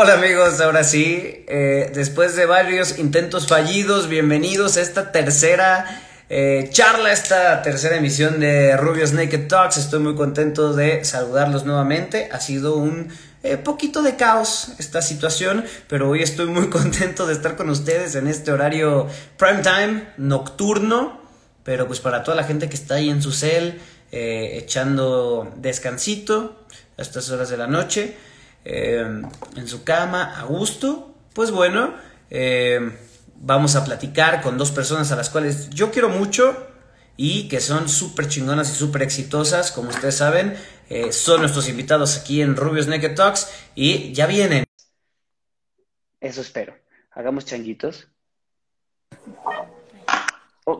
Hola amigos, ahora sí, eh, después de varios intentos fallidos, bienvenidos a esta tercera eh, charla, esta tercera emisión de Rubios Naked Talks. Estoy muy contento de saludarlos nuevamente. Ha sido un eh, poquito de caos esta situación, pero hoy estoy muy contento de estar con ustedes en este horario prime time, nocturno, pero pues para toda la gente que está ahí en su cel, echando descansito a estas horas de la noche. Em, en su cama, a gusto, pues bueno, em, vamos a platicar con dos personas a las cuales yo quiero mucho y que son súper chingonas y súper exitosas, como ustedes saben, eh, son nuestros invitados aquí en Rubios Naked Talks y ya vienen. Eso espero. Hagamos changuitos. Oh,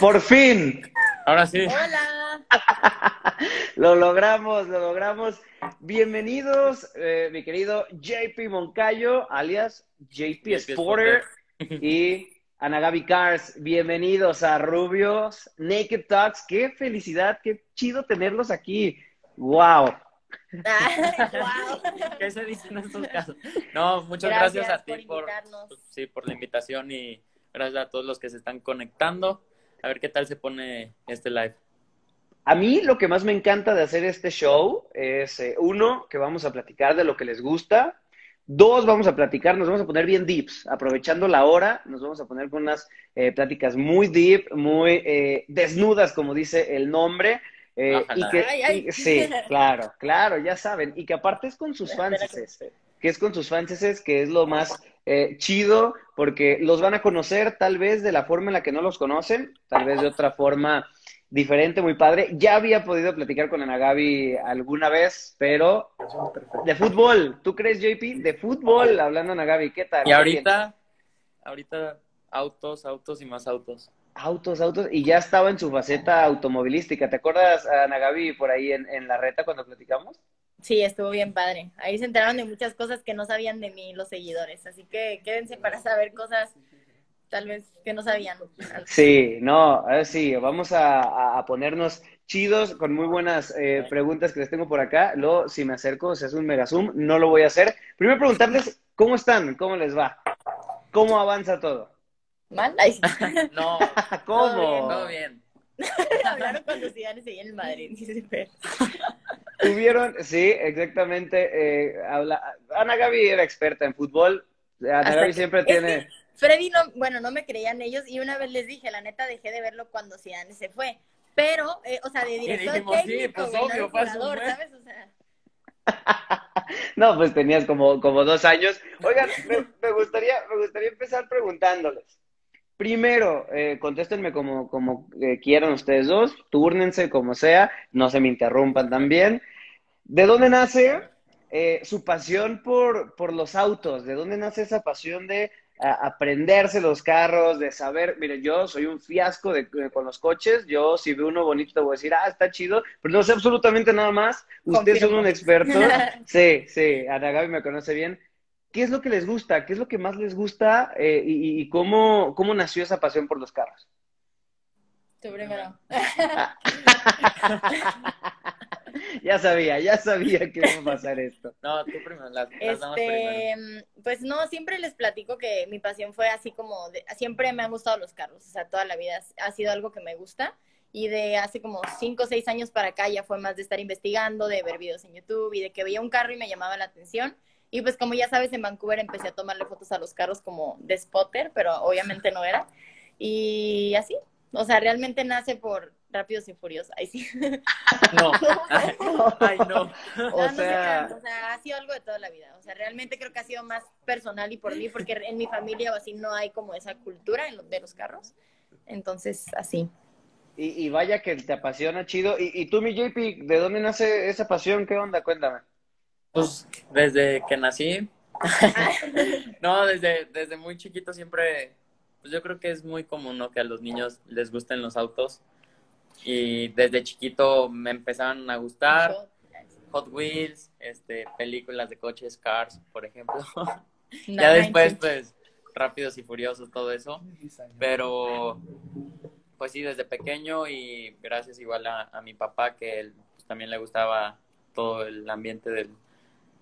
por fin. Ahora sí. Hola. lo logramos, lo logramos. Bienvenidos, eh, mi querido JP Moncayo, alias JP, Sporter, y Anagabi Cars. Bienvenidos a Rubios Naked Talks. Qué felicidad, qué chido tenerlos aquí. ¡Wow! ¿Qué se dice en estos casos? No, muchas gracias, a ti por, sí, por la invitación y gracias a todos los que se están conectando. A ver qué tal se pone este live. A mí lo que más me encanta de hacer este show es, eh, uno, que vamos a platicar de lo que les gusta. Dos, vamos a platicar, nos vamos a poner bien deeps, aprovechando la hora, nos vamos a poner con unas eh, pláticas muy deep, muy eh, desnudas, como dice el nombre. y que, sí, claro, claro, ya saben. Y que aparte es con sus fans, que es con sus fans, que es lo más chido, porque los van a conocer tal vez de la forma en la que no los conocen, tal vez de otra forma diferente, muy padre. Ya había podido platicar con Ana Gaby alguna vez, pero de fútbol. ¿Tú crees, JP? De fútbol, hablando Ana Gaby, ¿qué tal? Y ahorita, ahorita autos, autos y más autos. Autos, autos, y ya estaba en su faceta automovilística. ¿Te acuerdas, Ana Gaby, por ahí en, en la reta cuando platicamos? Sí, estuvo bien padre. Ahí se enteraron de muchas cosas que no sabían de mí los seguidores, así que quédense para saber cosas tal vez que no sabían. Sí, no, sí, vamos a, ponernos chidos con muy buenas eh, preguntas que les tengo por acá. Luego, si me acerco, se hace un mega zoom, no lo voy a hacer. Primero preguntarles, ¿cómo están? ¿Cómo les va? ¿Cómo avanza todo? ¿Mal? no. ¿Cómo? Todo bien. Hablaron cuando Zidane seguía en el Madrid, Tuvieron, sí, exactamente. Eh, Ana Gaby era experta en fútbol. Ana Gaby siempre tiene... Freddy no, bueno, no me creían ellos y una vez les dije, la neta dejé de verlo cuando Zidane se fue. Pero, eh, o sea, de director dijimos, técnico, sí, pues obvio, jugador, ¿sabes? O sea... no, pues tenías como, como dos años. Oigan, me, gustaría, me gustaría empezar preguntándoles. Primero, eh, contéstenme como, como eh, quieran ustedes dos, túrnense como sea, no se me interrumpan también. ¿De dónde nace eh, su pasión por, por los autos? ¿De dónde nace esa pasión de aprenderse los carros, de saber, mire, yo soy un fiasco de, con los coches, yo si veo uno bonito te voy a decir, ah, está chido, pero no sé absolutamente nada más, ustedes son un experto, sí, sí, Ana Gaby me conoce bien, ¿qué es lo que les gusta? ¿Qué es lo que más les gusta eh, y, cómo, cómo nació esa pasión por los carros? Tú primero. ya sabía, ya sabía que iba a pasar esto. No, tú primero, las, este, Pues no, siempre les platico que mi pasión fue así como, de, siempre me han gustado los carros, o sea, toda la vida ha sido algo que me gusta. Y de hace como 5 o 6 años para acá ya fue más de estar investigando, de ver videos en YouTube y de que veía un carro y me llamaba la atención. Y pues como ya sabes, en Vancouver empecé a tomarle fotos a los carros como de spotter, pero obviamente no era. Y así, o sea, realmente nace por Rápidos y Furiosos. Ay, sí. No. Ay, no. O, sea... o sea, ha sido algo de toda la vida. O sea, realmente creo que ha sido más personal y por mí, porque en mi familia o así no hay como esa cultura de los carros. Entonces, así. Y, vaya que te apasiona, chido. Y, y tú, mi JP, ¿de dónde nace esa pasión? ¿Qué onda? Cuéntame. Pues desde que nací. no, desde, desde muy chiquito siempre, pues yo creo que es muy común, ¿no? Que a los niños les gusten los autos. Y desde chiquito me empezaron a gustar Hot Wheels, este, películas de coches, Cars, por ejemplo. ya después, pues, Rápidos y Furiosos, todo eso. Pero, pues sí, desde pequeño y gracias igual a, mi papá, que él pues, también le gustaba todo el ambiente de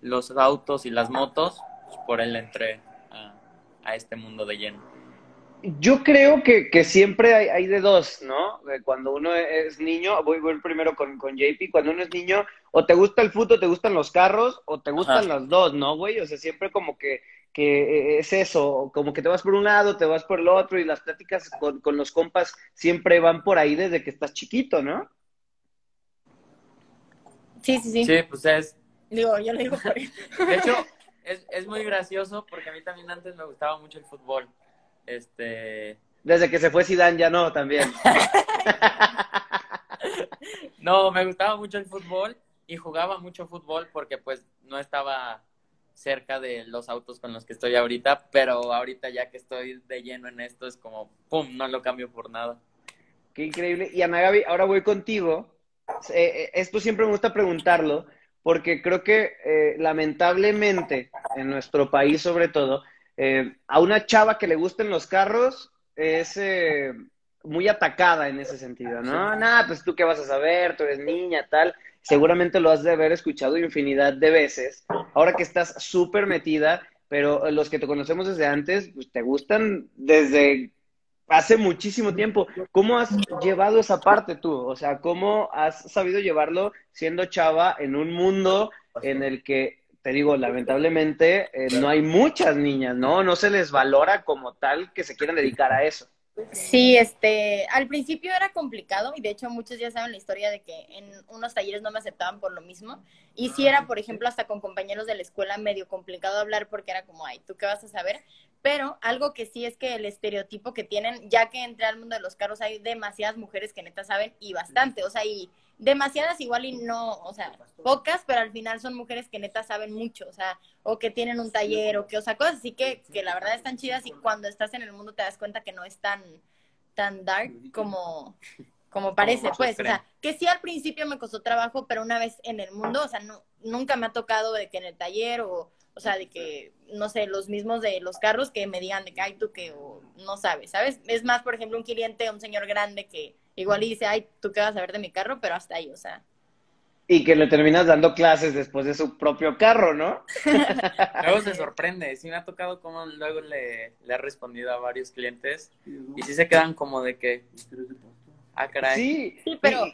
los autos y las motos, por él entré a, a este mundo de lleno. Yo creo que, que siempre hay, hay, de dos, ¿no? Cuando uno es niño, voy, voy primero con, con JP, cuando uno es niño, o te gusta el fútbol, te gustan los carros, o te gustan Ajá. las dos, ¿no, güey? O sea, siempre como que, que es eso, como que te vas por un lado, te vas por el otro, y las pláticas con, con los compas siempre van por ahí desde que estás chiquito, ¿no? Sí, sí, sí. Sí, pues es... Digo, yo le digo por ahí. De hecho, es, es muy gracioso porque a mí también antes me gustaba mucho el fútbol. Este. Desde que se fue Zidane ya no, también. no, me gustaba mucho el fútbol y jugaba mucho fútbol porque pues no estaba cerca de los autos con los que estoy ahorita, pero ahorita ya que estoy de lleno en esto es como, ¡pum!, no lo cambio por nada. Qué increíble. Y Ana Gaby, ahora voy contigo. Eh, esto siempre me gusta preguntarlo porque creo que eh, lamentablemente en nuestro país sobre todo, eh, a una chava que le gusten los carros es eh, muy atacada en ese sentido, ¿no? Sí. Nada, pues tú qué vas a saber, tú eres niña, tal. Seguramente lo has de haber escuchado infinidad de veces. Ahora que estás súper metida, pero los que te conocemos desde antes, pues te gustan desde hace muchísimo tiempo. ¿Cómo has llevado esa parte tú? O sea, ¿cómo has sabido llevarlo siendo chava en un mundo en el que te digo, lamentablemente eh, no hay muchas niñas, ¿no? No se les valora como tal que se quieran dedicar a eso. Sí, este, al principio era complicado y de hecho muchos ya saben la historia de que en unos talleres no me aceptaban por lo mismo y si era, por ejemplo, hasta con compañeros de la escuela medio complicado hablar porque era como, ay, ¿tú qué vas a saber? Pero algo que sí es que el estereotipo que tienen, ya que entré al mundo de los carros, hay demasiadas mujeres que neta saben y bastante, o sea, y demasiadas igual y no, o sea, pocas, pero al final son mujeres que neta saben mucho, o sea, o que tienen un taller, o que, o sea, cosas así que, que la verdad están chidas y cuando estás en el mundo te das cuenta que no es tan, tan dark como, como parece, pues, o sea, que sí al principio me costó trabajo, pero una vez en el mundo, o sea, no, nunca me ha tocado de que en el taller o, o sea, de que, no sé, los mismos de los carros que me digan de que, ay, tú que, o no sabes, ¿sabes? Es más, por ejemplo, un cliente, un señor grande que igual y dice, ay, tú qué vas a ver de mi carro, pero hasta ahí, o sea. Y que le terminas dando clases después de su propio carro, ¿no? luego se sorprende, sí me ha tocado como luego le, le ha respondido a varios clientes y sí se quedan como de que, ah, caray. Sí, sí pero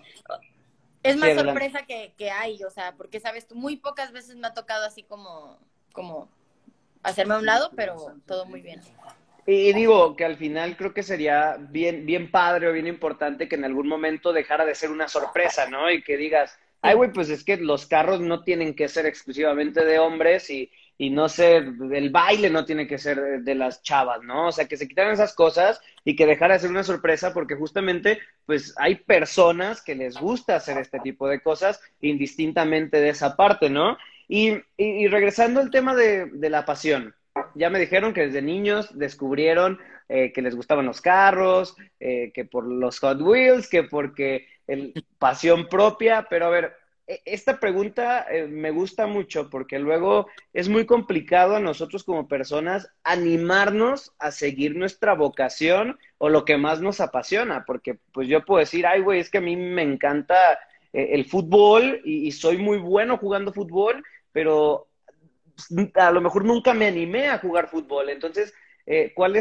es más sí, sorpresa que, que hay, o sea, porque sabes, tú muy pocas veces me ha tocado así como, como hacerme a un lado, pero todo muy bien. Y digo que al final creo que sería bien, bien padre o bien importante que en algún momento dejara de ser una sorpresa, ¿no? Y que digas, ay, güey, pues es que los carros no tienen que ser exclusivamente de hombres y, y no sé, el baile no tiene que ser de las chavas, ¿no? O sea, que se quitaran esas cosas y que dejara de ser una sorpresa porque justamente, pues hay personas que les gusta hacer este tipo de cosas indistintamente de esa parte, ¿no? Y, y, y regresando al tema de, de la pasión, ya me dijeron que desde niños descubrieron eh, que les gustaban los carros, eh, que por los Hot Wheels, que porque el pasión propia, pero a ver, esta pregunta eh, me gusta mucho porque luego es muy complicado a nosotros como personas animarnos a seguir nuestra vocación o lo que más nos apasiona, porque pues yo puedo decir, ay güey, es que a mí me encanta el fútbol y, soy muy bueno jugando fútbol, pero a lo mejor nunca me animé a jugar fútbol. Entonces, eh, ¿cuál,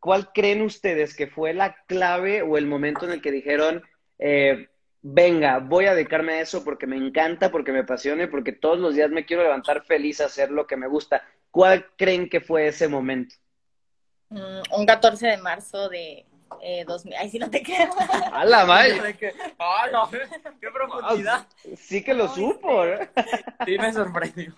¿cuál creen ustedes que fue la clave o el momento en el que dijeron, eh, venga, voy a dedicarme a eso porque me encanta, porque me apasiona porque todos los días me quiero levantar feliz a hacer lo que me gusta? ¿Cuál creen que fue ese momento? Mm, un 14 de marzo de eh, 2000. Ay, sí, no te quedo. ¡A la madre! ¡Ah, no! ¡Qué profundidad! Sí que lo supo, ¿eh? Sí, me sorprendió.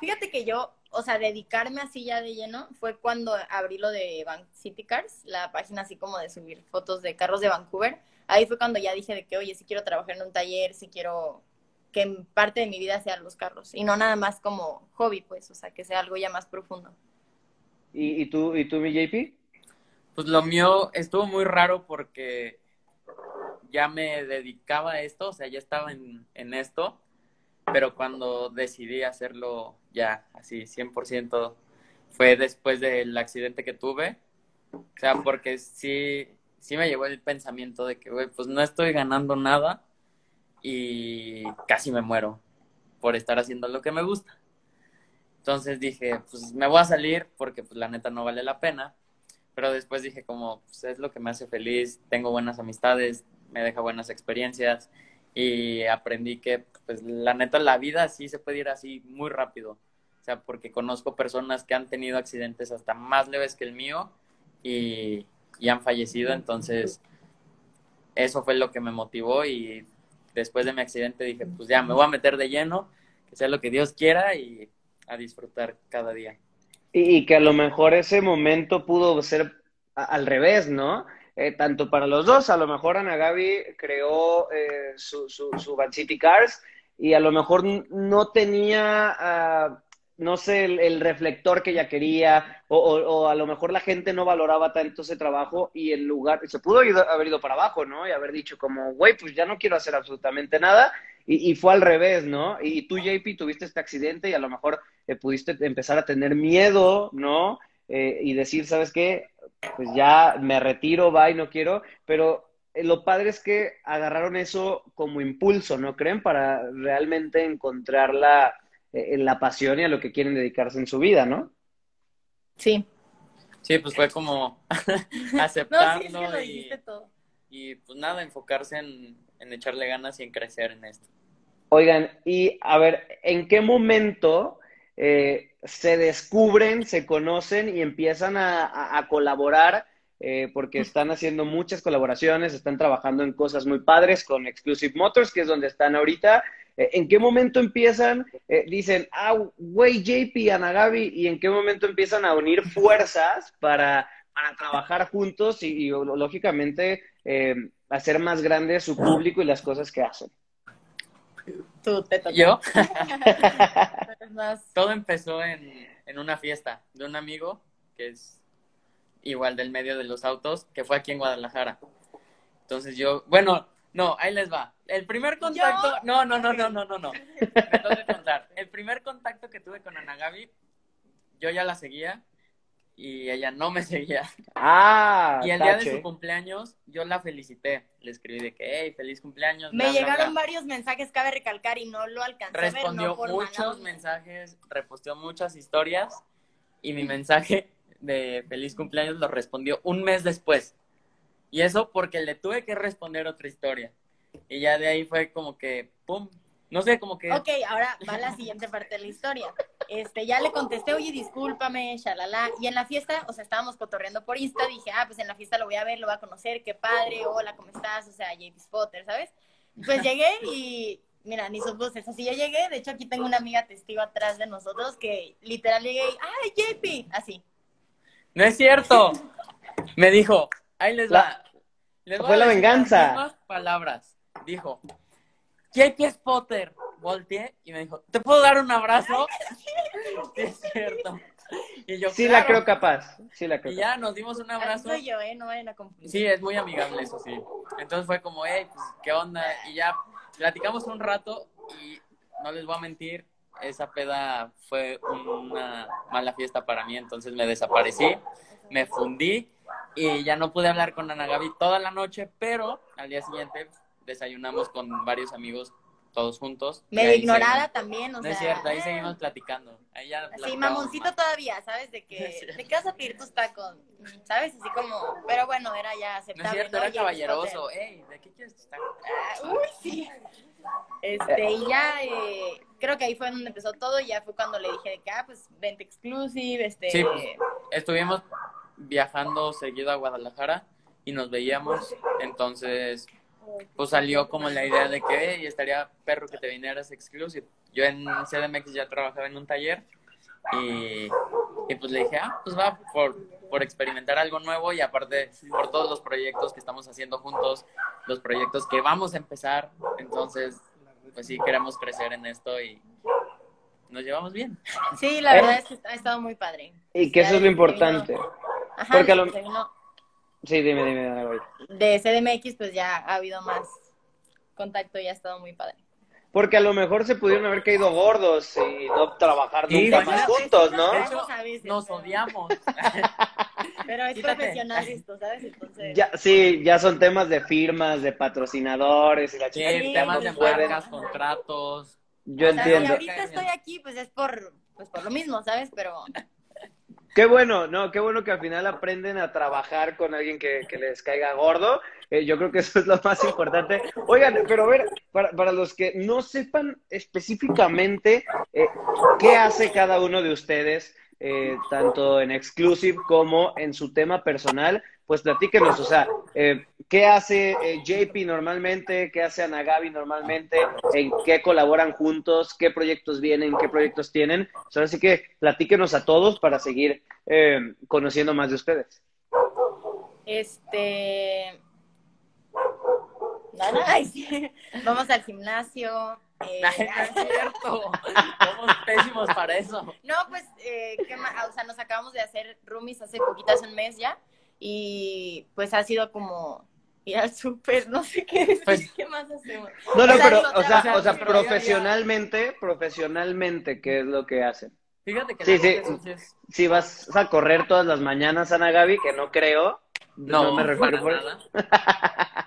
Fíjate que yo, o sea, dedicarme así ya de lleno fue cuando abrí lo de Bank City Cars, la página así como de subir fotos de carros de Vancouver. Ahí fue cuando ya dije de que, oye, si quiero trabajar en un taller, si quiero que parte de mi vida sean los carros y no nada más como hobby, pues, o sea, que sea algo ya más profundo. ¿Y, y tú, y tú, mi JP? Pues lo mío estuvo muy raro porque ya me dedicaba a esto, o sea, ya estaba en, en esto, pero cuando decidí hacerlo ya así 100% fue después del accidente que tuve. O sea, porque sí, sí me llevó el pensamiento de que, güey, pues no estoy ganando nada y casi me muero por estar haciendo lo que me gusta. Entonces dije, pues me voy a salir porque pues la neta no vale la pena. Pero después dije como, pues es lo que me hace feliz, tengo buenas amistades, me deja buenas experiencias y aprendí que pues la neta la vida sí se puede ir así muy rápido. O sea, porque conozco personas que han tenido accidentes hasta más leves que el mío y, y han fallecido, entonces eso fue lo que me motivó y después de mi accidente dije, pues ya me voy a meter de lleno, que sea lo que Dios quiera y a disfrutar cada día. Y, que a lo mejor ese momento pudo ser al revés, ¿no? Eh, tanto para los dos, a lo mejor Ana Gaby creó eh, su, su, su City Cars y a lo mejor no tenía, ah, no sé, el, el reflector que ella quería, o, o- a lo mejor la gente no valoraba tanto ese trabajo y en lugar, se pudo haber ido para abajo, ¿no? Y haber dicho como, güey, pues ya no quiero hacer absolutamente nada. Y, y fue al revés, ¿no? Y tú, JP, tuviste este accidente y a lo mejor eh, pudiste empezar a tener miedo, ¿no? Eh, y decir, ¿sabes qué? Pues ya me retiro, bye, no quiero. Pero eh, lo padre es que agarraron eso como impulso, ¿no creen? Para realmente encontrar la, eh, la pasión y a lo que quieren dedicarse en su vida, ¿no? Sí. Sí, pues fue como No, sí, es que aceptarlo lo y, todo. y pues nada, enfocarse en, en echarle ganas y en crecer en esto. Oigan, y a ver, ¿en qué momento eh, se descubren, se conocen y empiezan a, colaborar? Eh, porque están haciendo muchas colaboraciones, están trabajando en cosas muy padres con Exclusive Motors, que es donde están ahorita. Eh, ¿En qué momento empiezan? eh, dicen, ah, güey, JP, Ana Gaby, ¿y en qué momento empiezan a unir fuerzas para, trabajar juntos y, lógicamente hacer más grande su público y las cosas que hacen? Tú te toca. Yo, más- todo empezó en, en una fiesta de un amigo que es igual del medio de los autos, que fue aquí en Guadalajara. Entonces yo, bueno, no, ahí les va. El primer contacto, no, no, no, no, no, no, no. Me tengo que contar. El primer contacto que tuve con Ana Gaby, yo ya la seguía y ella no me seguía. Ah, Y el día de su cumpleaños, yo la felicité. Le escribí de que, hey, feliz cumpleaños. Me bla, llegaron bla. varios mensajes, cabe recalcar, y no lo alcancé a ver, Respondió no muchos mensajes, reposteó muchas historias y mi mensaje de feliz cumpleaños lo respondió un mes después. Y eso porque le tuve que responder otra historia. Y ya de ahí fue como que, pum, no sé, como que... Ok, ahora va la siguiente parte de la historia. Este, ya le contesté, oye, discúlpame, shalala. Y en la fiesta, o sea, estábamos cotorreando por Insta, dije, ah, pues en la fiesta lo voy a ver, lo voy a conocer, qué padre, hola, ¿cómo estás? O sea, JP Spotter, ¿sabes? Pues llegué y, mira, ni sus voces. Así yo llegué, de hecho aquí tengo una amiga testigo atrás de nosotros que literal llegué y, ay, JP, así. No es cierto. Me dijo, ahí les La- va. Les voy fue a la venganza. las palabras. Dijo, JP Potter. Volteé y me dijo, ¿te puedo dar un abrazo? Sí, es cierto. Y yo, Sí la creo capaz, sí la creo Y ya nos dimos un abrazo. soy yo, ¿eh? No vayan a confundir. Sí, es muy amigable, eso sí. Entonces fue como, hey, pues, ¿qué onda? Y ya platicamos un rato y no les voy a mentir, esa peda fue una mala fiesta para mí, entonces me desaparecí, me fundí y ya no pude hablar con Ana Gaby toda la noche, pero al día siguiente desayunamos con varios amigos todos juntos. Medio ignorada seguimos. también, o No sea. es cierto, ahí eh, seguimos platicando. Ahí ya platicábamos mamoncito más. todavía, ¿sabes? De que. ¿de qué vas a pedir tus tacos? ¿Sabes? Así como, pero bueno, era ya No aceptable. es cierto, ¿no? era Y caballeroso. Ey, ¿de qué quieres tus tacos? Ah, Uy, sí. Este, y ya, eh, creo que ahí fue donde empezó todo, y ya fue cuando le dije de que, ah, pues, vente exclusive, este... Sí, pues, estuvimos viajando seguido a Guadalajara y nos veíamos, entonces pues salió como la idea de que "Ey, estaría perro que te vinieras exclusive. Yo en CDMX ya trabajaba en un taller y, y pues le dije, ah, pues va por, por experimentar algo nuevo y aparte por todos los proyectos que estamos haciendo juntos, los proyectos que vamos a empezar, entonces pues sí queremos crecer en esto y nos llevamos bien. Sí, la Eh. verdad es que ha estado muy padre. Y que eso es lo importante. vino- Ajá, Porque lo- Sí, dime, dime, Ana Gaby. de CDMX, pues ya ha habido más contacto y ha estado muy padre. Porque a lo mejor se pudieron haber caído gordos y no trabajar Sí, nunca más juntos, ¿no? de hecho, Nos odiamos. Pero es Quítate. profesional esto, ¿sabes? Entonces... Ya, sí, ya son temas de firmas, de patrocinadores y la chica. Sí, temas de marcas, contratos. Yo O sea, si entiendo. ahorita estoy aquí, pues es por, pues por lo mismo, ¿sabes? Pero Qué bueno, no, qué bueno que al final aprenden a trabajar con alguien que, les caiga gordo. Eh, yo creo que eso es lo más importante. Oigan, pero a ver, para, para los que no sepan específicamente eh, qué hace cada uno de ustedes, eh, tanto en Exclusive como en su tema personal, pues platíquenos, o sea, eh, ¿qué hace eh, JP normalmente? ¿Qué hace Anagabi normalmente? ¿En qué colaboran juntos? ¿Qué proyectos vienen? ¿Qué proyectos tienen? O sea, que platíquenos a todos para seguir eh, conociendo más de ustedes. Este. Vamos al gimnasio. Eh, no es cierto. Somos pésimos para eso. no, pues, eh. O sea, nos acabamos de hacer roomies hace poquito, hace un mes ya. Y pues ha sido como ir al súper, no sé qué decir, Pues- ¿qué más hacemos? No, no, O sea, pero, o sea, o sea, profesionalmente, profesionalmente, ¿qué es lo que hacen? Fíjate que Sí, sí. es- Si vas a correr todas las mañanas, Ana Gaby, que no creo, no, No, me refiero por nada.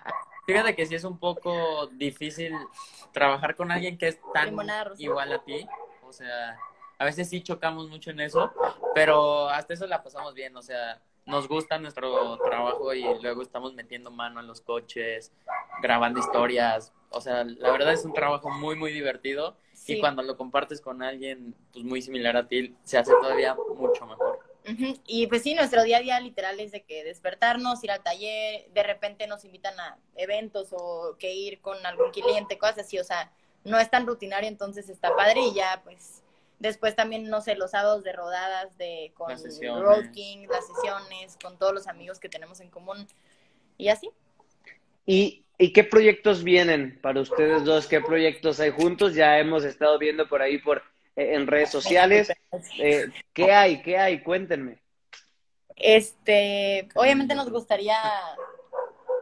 Fíjate que sí es un poco difícil trabajar con alguien que es tan igual a ti. O sea, a veces sí chocamos mucho en eso, pero hasta eso la pasamos bien. O sea, nos gusta nuestro trabajo y luego estamos metiendo mano en los coches, grabando historias. O sea, la verdad es un trabajo muy, muy divertido. Sí. Y cuando lo compartes con alguien pues muy similar a ti, se hace todavía mucho mejor. Y pues sí, nuestro día a día literal es de que despertarnos, ir al taller, de repente nos invitan a eventos o que ir con algún cliente, cosas así, o sea, no es tan rutinario, entonces está padre y ya pues después también, no sé, los sábados de rodadas de con. Road King, las sesiones, con todos los amigos que tenemos en común y así. ¿Y, ¿Y qué proyectos vienen para ustedes dos? ¿Qué proyectos hay juntos? Ya hemos estado viendo por ahí por en redes sociales. Eh, ¿Qué hay? ¿Qué hay? Cuéntenme. Este, obviamente nos gustaría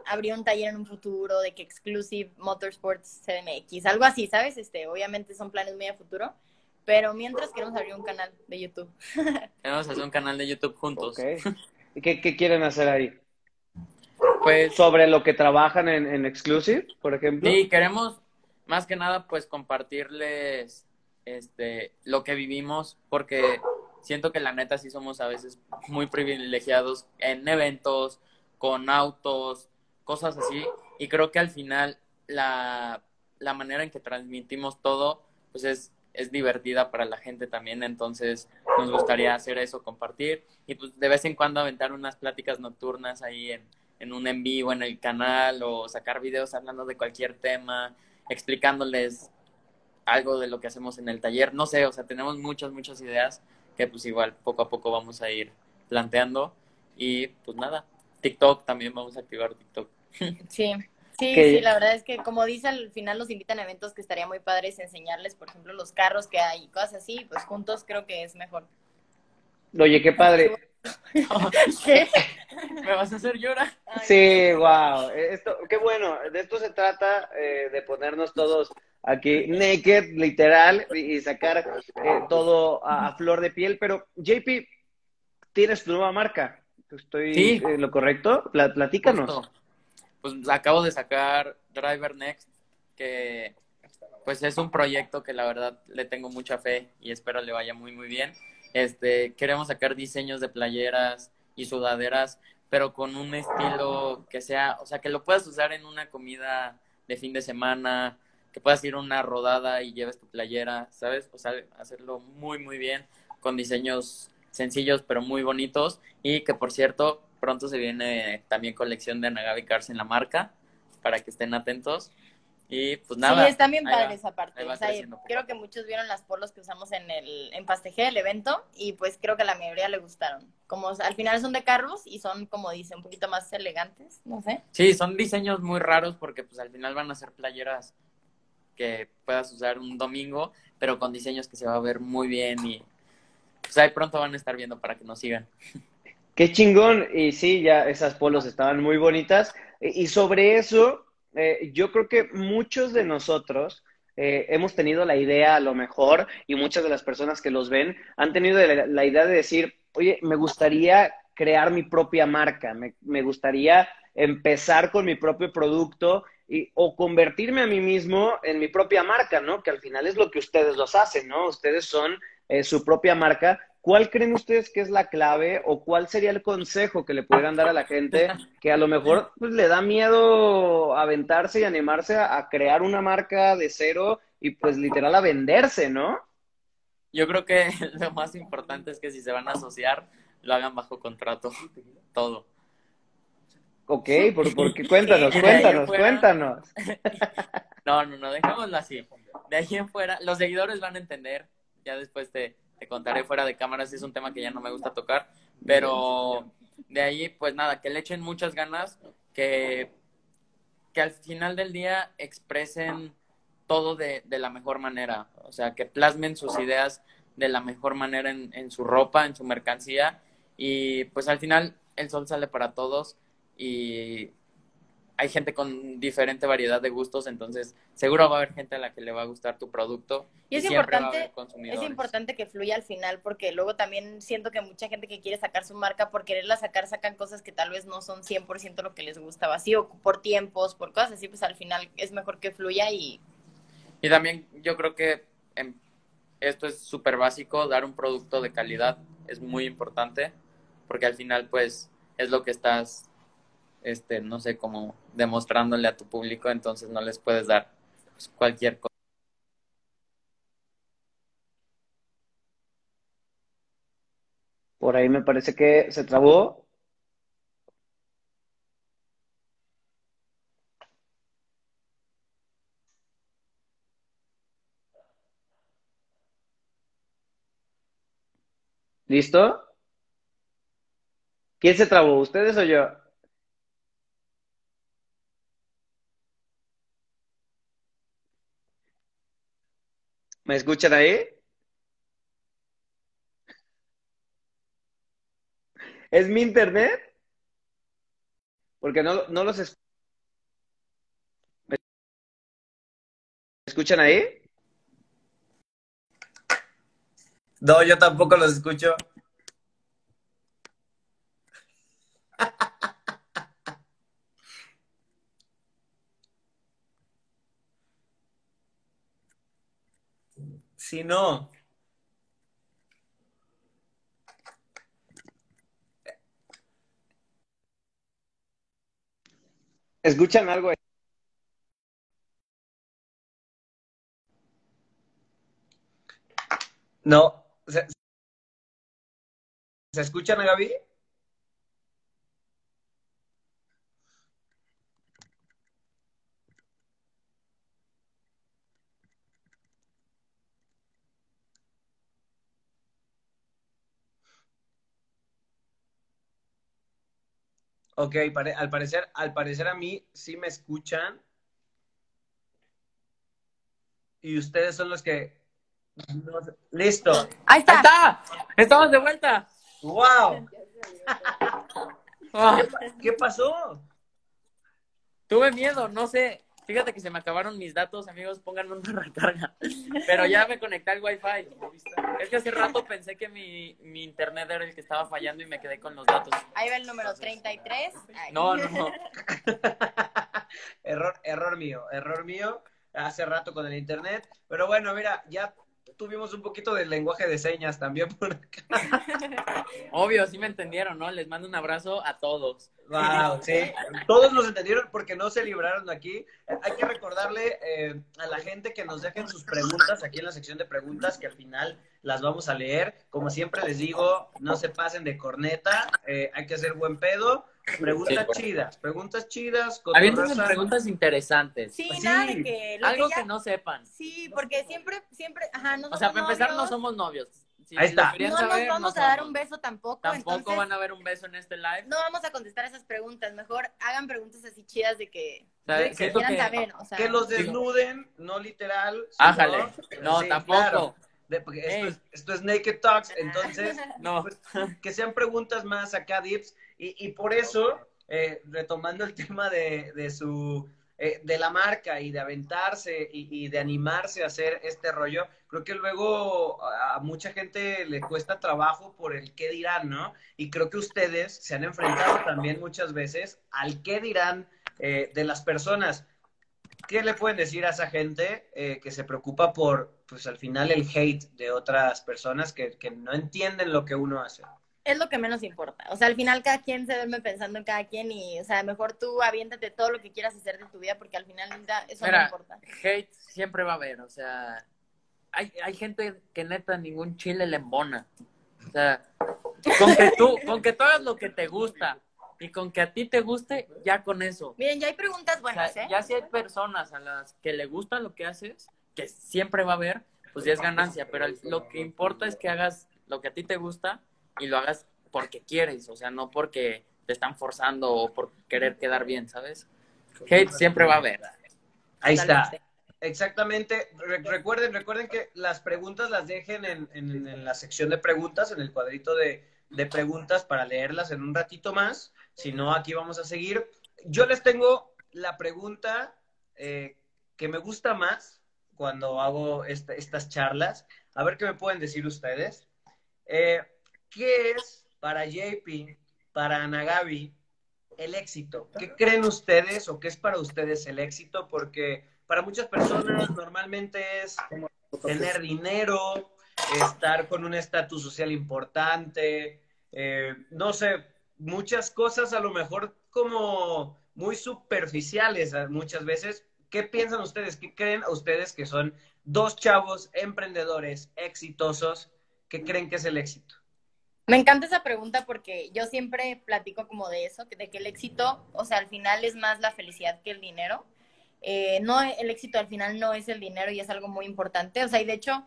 abrir un taller en un futuro de que Exclusive Motorsports CDMX, algo así, ¿sabes? Este, obviamente son planes muy a futuro, pero mientras queremos abrir un canal de YouTube. Queremos hacer un canal de YouTube juntos. ¿Y ¿Qué, qué quieren hacer ahí? Pues ¿Sobre lo que trabajan en, en Exclusive, por ejemplo? Sí, queremos más que nada pues compartirles este lo que vivimos porque siento que la neta sí somos a veces muy privilegiados en eventos, con autos, cosas así. Y creo que al final la, la manera en que transmitimos todo pues es, es divertida para la gente también, entonces nos gustaría hacer eso, compartir. Y pues de vez en cuando aventar unas pláticas nocturnas ahí en, en un en vivo en el canal o sacar videos hablando de cualquier tema, explicándoles algo de lo que hacemos en el taller. No sé, o sea, tenemos muchas, muchas ideas que pues igual poco a poco vamos a ir planteando. Y pues nada, TikTok también vamos a activar TikTok. Sí. Sí, sí, la verdad es que como dice, al final nos invitan a eventos que estaría muy padres enseñarles, por ejemplo, los carros que hay y cosas así, pues juntos creo que es mejor. Oye, qué padre. ¿Qué? ¿Me vas a hacer llorar? Ay, Sí, wow. Esto, qué bueno. De esto se trata, eh, de ponernos todos aquí naked, literal, y, sacar eh, todo a, a flor de piel. Pero, JP, tienes tu nueva marca. ¿Estoy Sí. en lo correcto? Pla- platícanos. Justo. Pues acabo de sacar Driver Next, que pues es un proyecto que la verdad le tengo mucha fe y espero le vaya muy muy bien. Este, queremos sacar diseños de playeras y sudaderas, pero con un estilo que sea, o sea, que lo puedas usar en una comida de fin de semana, que puedas ir a una rodada y lleves tu playera, ¿sabes? O sea, hacerlo muy muy bien con diseños sencillos pero muy bonitos y que por cierto pronto se viene también colección de Nagavi Cars en la marca para que estén atentos y pues nada sí, están bien padres ahí va O sea, creo que muchos vieron las polos que usamos en el en Pasteje, el evento, y pues creo que a la mayoría le gustaron. Como al final son de carros y son, como dice, un poquito más elegantes, no sé. sí son diseños muy raros porque pues al final van a ser playeras que puedas usar un domingo pero con diseños que se va a ver muy bien y pues pronto van a estar viendo para que nos sigan Qué chingón. Y sí, ya esas polos estaban muy bonitas. Y sobre eso, eh, yo creo que muchos de nosotros eh, hemos tenido la idea, a lo mejor, y muchas de las personas que los ven han tenido la, idea de decir, oye, me gustaría crear mi propia marca, me gustaría empezar con mi propio producto y, o convertirme a mí mismo en mi propia marca, ¿no? Que al final es lo que ustedes los hacen, ¿no? Ustedes son eh, su propia marca, ¿cuál creen ustedes que es la clave o cuál sería el consejo que le pudieran dar a la gente que a lo mejor pues, le da miedo aventarse y animarse a, a crear una marca de cero y pues literal a venderse, ¿no? Yo creo que lo más importante es que si se van a asociar, lo hagan bajo contrato, todo. Ok, por, porque cuéntanos, cuéntanos, fuera- cuéntanos. No, no, no, dejémoslo así. De ahí en fuera, los seguidores van a entender. Ya después te, te contaré fuera de cámaras, es un tema que ya no me gusta tocar. Pero de ahí, pues nada, que le echen muchas ganas, que, que al final del día expresen todo de, de la mejor manera. O sea, que plasmen sus ideas de la mejor manera en, en su ropa, en su mercancía. Y pues al final el sol sale para todos y hay gente con diferente variedad de gustos, entonces seguro va a haber gente a la que le va a gustar tu producto Y es a importante, es importante que fluya al final, porque luego también siento que mucha gente que quiere sacar su marca, por quererla sacar, sacan cosas que tal vez no son 100% lo que les gustaba, así, o por tiempos, por cosas así, pues al final es mejor que fluya y Y también yo creo que em, esto es súper básico, dar un producto de calidad es muy importante, porque al final pues es lo que estás, este, no sé, como demostrándole a tu público, entonces no les puedes dar pues, cualquier cosa. Por ahí me parece que se trabó. ¿Listo? ¿Quién se trabó? ¿Ustedes o yo? ¿Me escuchan ahí? ¿Es mi internet? Porque no, no los es- ¿Me escuchan ahí? No, yo tampoco los escucho. Si no, ¿Escuchan algo no. ¿Se, ¿se escuchan a Gaby? Ok, pare- al parecer, al parecer a mí sí me escuchan. Y ustedes son los que. no sé- Listo. ¡Ahí ¡Ahí está! está! ¡Estamos de vuelta! ¡Wow! ¿Qué pasó? tuve miedo, no sé. Fíjate que se me acabaron mis datos, amigos, pónganme una recarga. Pero ya me conecté al Wi-Fi. Es que hace rato pensé que mi, mi internet era el que estaba fallando y me quedé con los datos. Ahí va el número 33. Ay. No, no, no. Error, error mío, error mío. Hace rato con el internet. Pero bueno, mira, ya tuvimos un poquito de lenguaje de señas también por acá. Obvio, sí me entendieron, ¿no? Les mando un abrazo a todos. Wow, sí. Todos nos entendieron porque no se libraron de aquí. Hay que recordarle eh, a la gente que nos dejen sus preguntas aquí en la sección de preguntas, que al final las vamos a leer. Como siempre les digo, no se pasen de corneta, eh, hay que hacer buen pedo. Preguntas Sí, chidas, preguntas chidas. Cotorrezas. preguntas interesantes. Sí, Pues nada de que... lo Algo ya- que no sepan. Sí, porque siempre, siempre, ajá, no O sea, para empezar, no somos novios. Si Ahí está. No nos saber, vamos no a dar un beso tampoco, Tampoco entonces van a ver un beso en este live. no vamos a contestar esas preguntas. Mejor hagan preguntas así chidas de que, que quieran que- saber, o sea. Que los desnuden, no literal. Ájale. No, Sí, tampoco. claro. De- porque esto, es, esto es Naked Talks, entonces No. pues, que sean preguntas más acá, Dips, y, por eso, eh, retomando el tema de, su, eh, de la marca y de aventarse y, de animarse a hacer este rollo, creo que luego a, mucha gente le cuesta trabajo por el qué dirán, ¿no? Y creo que ustedes se han enfrentado también muchas veces al qué dirán eh, de las personas. ¿Qué le pueden decir a esa gente eh, que se preocupa por, pues al final el hate de otras personas que no entienden lo que uno hace. Es lo que menos importa. O sea, al final cada quien se duerme pensando en cada quien y, o sea, mejor tú aviéntate todo lo que quieras hacer de tu vida porque al final eso no importa. hate siempre va a haber, o sea, hay, hay gente que neta ningún chile le embona. O sea, con que tú, con que tú hagas lo que te gusta y con que a ti te guste, ya con eso. Miren, ya hay preguntas O buenas, sea, ¿eh? ya si hay personas a las que le gusta lo que haces, que siempre va a haber, pues ya es ganancia, pero lo que importa es que hagas lo que a ti te gusta y lo hagas porque quieres, o sea, no porque te están forzando o por querer quedar bien, ¿sabes? Hate siempre va a haber. Ahí está. Exactamente. Re- recuerden, recuerden que las preguntas las dejen en, en- en la sección de preguntas, en el cuadrito de, de preguntas para leerlas en un ratito más. Si no, aquí vamos a seguir. Yo les tengo la pregunta eh, que me gusta más cuando hago esta- estas charlas. A ver qué me pueden decir ustedes. Eh, ¿Qué es para JP, para Anagabi, el éxito? ¿Qué creen ustedes o qué es para ustedes el éxito? Porque para muchas personas normalmente es tener dinero, estar con un estatus social importante, eh, no sé, muchas cosas a lo mejor como muy superficiales eh, muchas veces. ¿Qué piensan ustedes? ¿Qué creen ustedes que son dos chavos emprendedores exitosos? ¿Qué creen que es el éxito? Me encanta esa pregunta porque yo siempre platico como de eso, de que el éxito, o sea, al final es más la felicidad que el dinero. Eh, no, el éxito al final no es el dinero y es algo muy importante. O sea, y de hecho,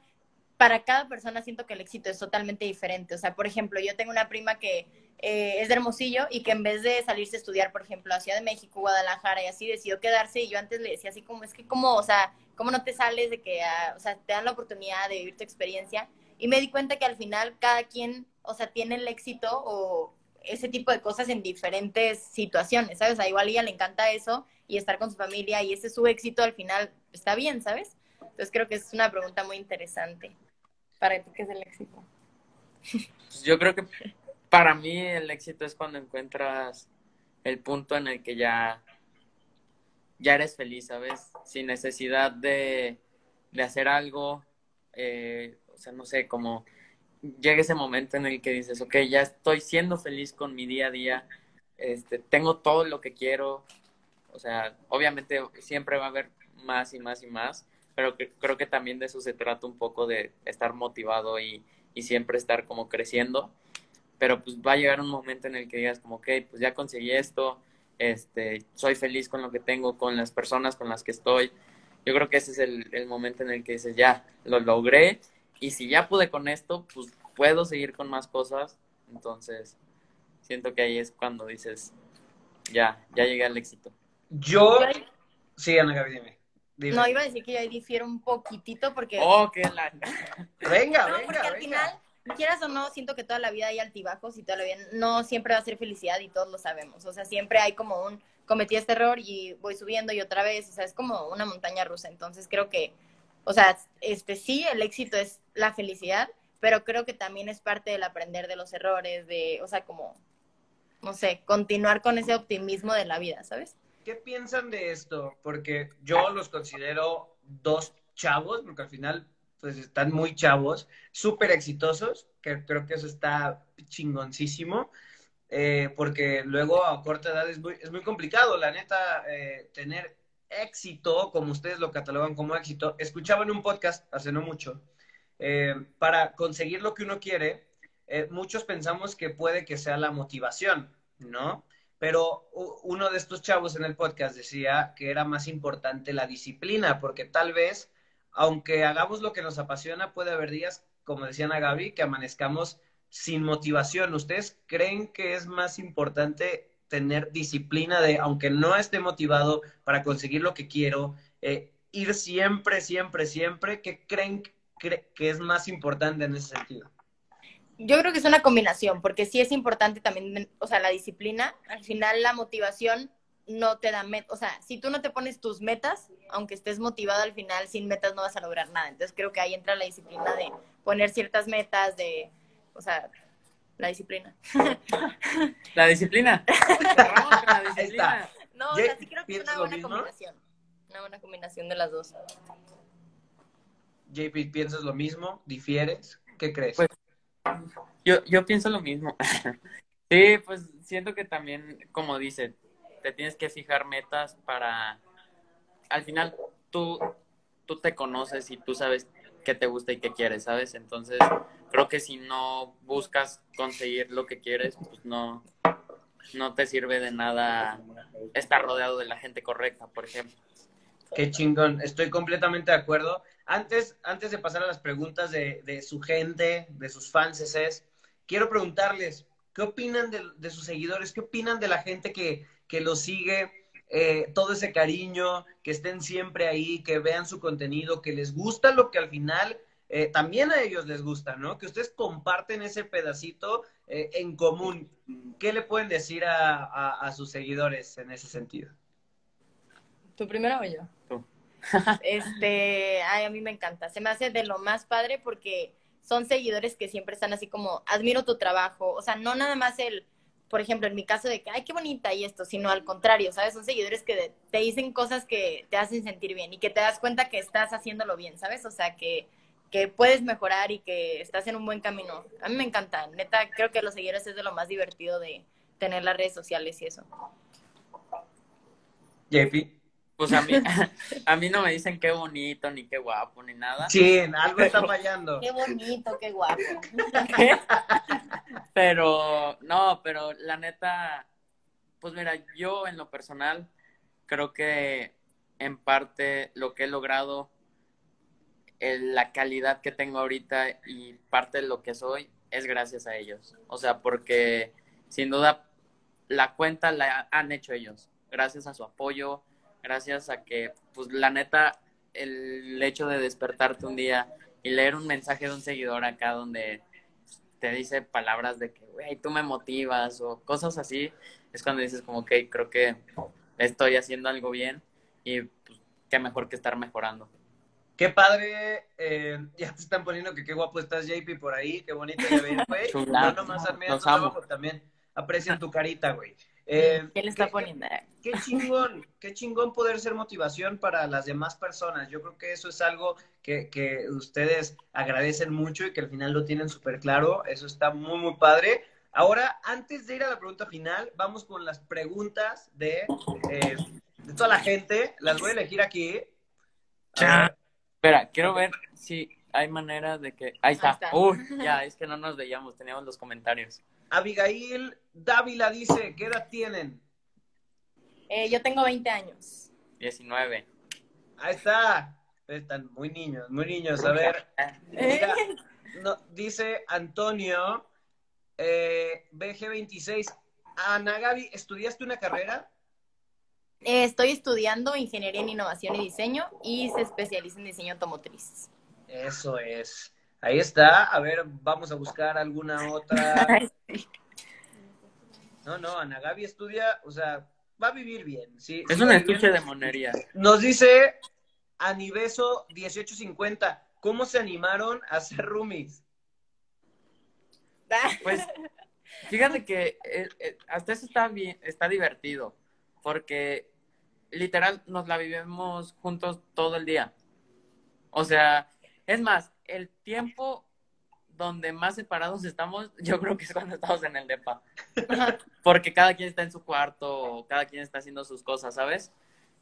para cada persona siento que el éxito es totalmente diferente. O sea, por ejemplo, yo tengo una prima que eh, es de Hermosillo y que en vez de salirse a estudiar, por ejemplo, a Ciudad de México, Guadalajara y así, decidió quedarse y yo antes le decía así como, es que como, o sea, ¿cómo no te sales de que, ah, o sea, te dan la oportunidad de vivir tu experiencia? Y me di cuenta que al final cada quien, o sea, tiene el éxito o ese tipo de cosas en diferentes situaciones, ¿sabes? Sea, igual a ella le encanta eso y estar con su familia y ese es su éxito al final está bien, ¿sabes? Entonces creo que es una pregunta muy interesante. Para ti, ¿qué es el éxito? Pues yo creo que para mí el éxito es cuando encuentras el punto en el que ya, ya eres feliz, ¿sabes? Sin necesidad de, de hacer algo, eh, o sea, no sé, como llega ese momento en el que dices, ok, ya estoy siendo feliz con mi día a día, este, tengo todo lo que quiero, o sea, obviamente siempre va a haber más y más y más, pero que- creo que también de eso se trata un poco de estar motivado y, y siempre estar como creciendo, pero pues va a llegar un momento en el que digas como, ok, pues ya conseguí esto, este, soy feliz con lo que tengo, con las personas con las que estoy. Yo creo que ese es el, el momento en el que dices, ya, lo logré, y si ya pude con esto, pues puedo seguir con más cosas, entonces siento que ahí es cuando dices, ya, ya llegué al éxito. Yo, sí, Ana Gaby, dime. Dime. No, iba a decir que yo ahí difiero un poquitito porque... Oh, qué la... Venga, No, venga, porque al venga. final, quieras o no, siento que toda la vida hay altibajos y toda la vida no siempre va a ser felicidad y todos lo sabemos. O sea, siempre hay como un cometí este error y voy subiendo y otra vez. O sea, es como una montaña rusa. Entonces creo que, o sea, este sí, el éxito es la felicidad, pero creo que también es parte del aprender de los errores, de, o sea, como, no sé, continuar con ese optimismo de la vida, ¿sabes? ¿Qué piensan de esto? Porque yo los considero dos chavos, porque al final pues están muy chavos, súper exitosos, que creo que eso está chingoncísimo, eh, porque luego a corta edad es muy, es muy complicado, la neta, eh, tener éxito, como ustedes lo catalogan como éxito. Escuchaba en un podcast hace no mucho, eh, para conseguir lo que uno quiere, eh, muchos pensamos que puede que sea la motivación, ¿no? Pero uno de estos chavos en el podcast decía que era más importante la disciplina, porque tal vez, aunque hagamos lo que nos apasiona, puede haber días, como decían a Gaby, que amanezcamos sin motivación. ¿Ustedes creen que es más importante tener disciplina de, aunque no esté motivado para conseguir lo que quiero, eh, ir siempre, siempre, siempre? ¿Qué creen cre- que es más importante en ese sentido? Yo creo que es una combinación, porque sí es importante también, o sea, la disciplina. Al final la motivación no te da metas, o sea, si tú no te pones tus metas, aunque estés motivado al final, sin metas no vas a lograr nada. Entonces creo que ahí entra la disciplina de poner ciertas metas, de, o sea, la disciplina. La disciplina. Con la disciplina. No, o sea, sí creo que es ¿piensas una buena mismo? combinación. Una buena combinación de las dos. JP, ¿piensas lo mismo? ¿Difieres? ¿Qué crees? Pues, yo, yo pienso lo mismo. sí, pues siento que también, como dice, te tienes que fijar metas para, al final, tú, tú te conoces y tú sabes qué te gusta y qué quieres, ¿sabes? Entonces, creo que si no buscas conseguir lo que quieres, pues no, no te sirve de nada estar rodeado de la gente correcta, por ejemplo. Qué chingón, estoy completamente de acuerdo. Antes, antes de pasar a las preguntas de, de su gente, de sus fans, es, quiero preguntarles, ¿qué opinan de, de, sus seguidores? ¿Qué opinan de la gente que, que lo sigue? Eh, todo ese cariño, que estén siempre ahí, que vean su contenido, que les gusta lo que al final eh, también a ellos les gusta, ¿no? Que ustedes comparten ese pedacito eh, en común. ¿Qué le pueden decir a, a, a, sus seguidores en ese sentido? ¿Tú primero o yo? Tú. este, ay, a mí me encanta. Se me hace de lo más padre porque son seguidores que siempre están así como, admiro tu trabajo. O sea, no nada más el, por ejemplo, en mi caso de que, ay, qué bonita y esto, sino al contrario, ¿sabes? Son seguidores que te dicen cosas que te hacen sentir bien y que te das cuenta que estás haciéndolo bien, ¿sabes? O sea, que que puedes mejorar y que estás en un buen camino. A mí me encanta, neta, creo que los seguidores es de lo más divertido de tener las redes sociales y eso. JP. Pues a mí, a mí no me dicen qué bonito, ni qué guapo, ni nada. Sí, algo está fallando. Qué bonito, qué guapo. Pero, no, pero la neta, pues mira, yo en lo personal creo que en parte lo que he logrado la calidad que tengo ahorita y parte de lo que soy es gracias a ellos. O sea, porque sin duda la cuenta la han hecho ellos, gracias a su apoyo, gracias a que, pues la neta, el hecho de despertarte un día y leer un mensaje de un seguidor acá donde te dice palabras de que, güey, tú me motivas o cosas así, es cuando dices como, ok, creo que estoy haciendo algo bien y pues, qué mejor que estar mejorando. Qué padre, eh, ya te están poniendo que qué guapo estás, JP, por ahí, qué bonito güey. No nomás admiran tu trabajo, también aprecian tu carita, güey. Eh, ¿Qué le está qué, poniendo? Qué, qué, chingón, qué chingón poder ser motivación para las demás personas. Yo creo que eso es algo que, que ustedes agradecen mucho y que al final lo tienen súper claro. Eso está muy, muy padre. Ahora, antes de ir a la pregunta final, vamos con las preguntas de, eh, de toda la gente. Las voy a elegir aquí. Ah, Espera, quiero ver si hay manera de que. Ahí está. Ahí está. Uy, ya, es que no nos veíamos, teníamos los comentarios. Abigail Dávila dice: ¿Qué edad tienen? Eh, yo tengo 20 años. 19. Ahí está. Están muy niños, muy niños. A ver. Mira, no, dice Antonio, eh, BG26. Ana Gaby, ¿estudiaste una carrera? Eh, estoy estudiando Ingeniería en Innovación y Diseño y se especializa en diseño automotriz. Eso es. Ahí está. A ver, vamos a buscar alguna otra. No, no, Ana Gaby estudia, o sea, va a vivir bien. Sí, es sí un estuche de monería. Nos dice Anibeso 1850, ¿cómo se animaron a hacer roomies? Pues, fíjate que eh, eh, hasta eso está bien, está divertido, porque literal nos la vivimos juntos todo el día. O sea, es más, el tiempo donde más separados estamos, yo creo que es cuando estamos en el DEPA. Porque cada quien está en su cuarto, cada quien está haciendo sus cosas, ¿sabes?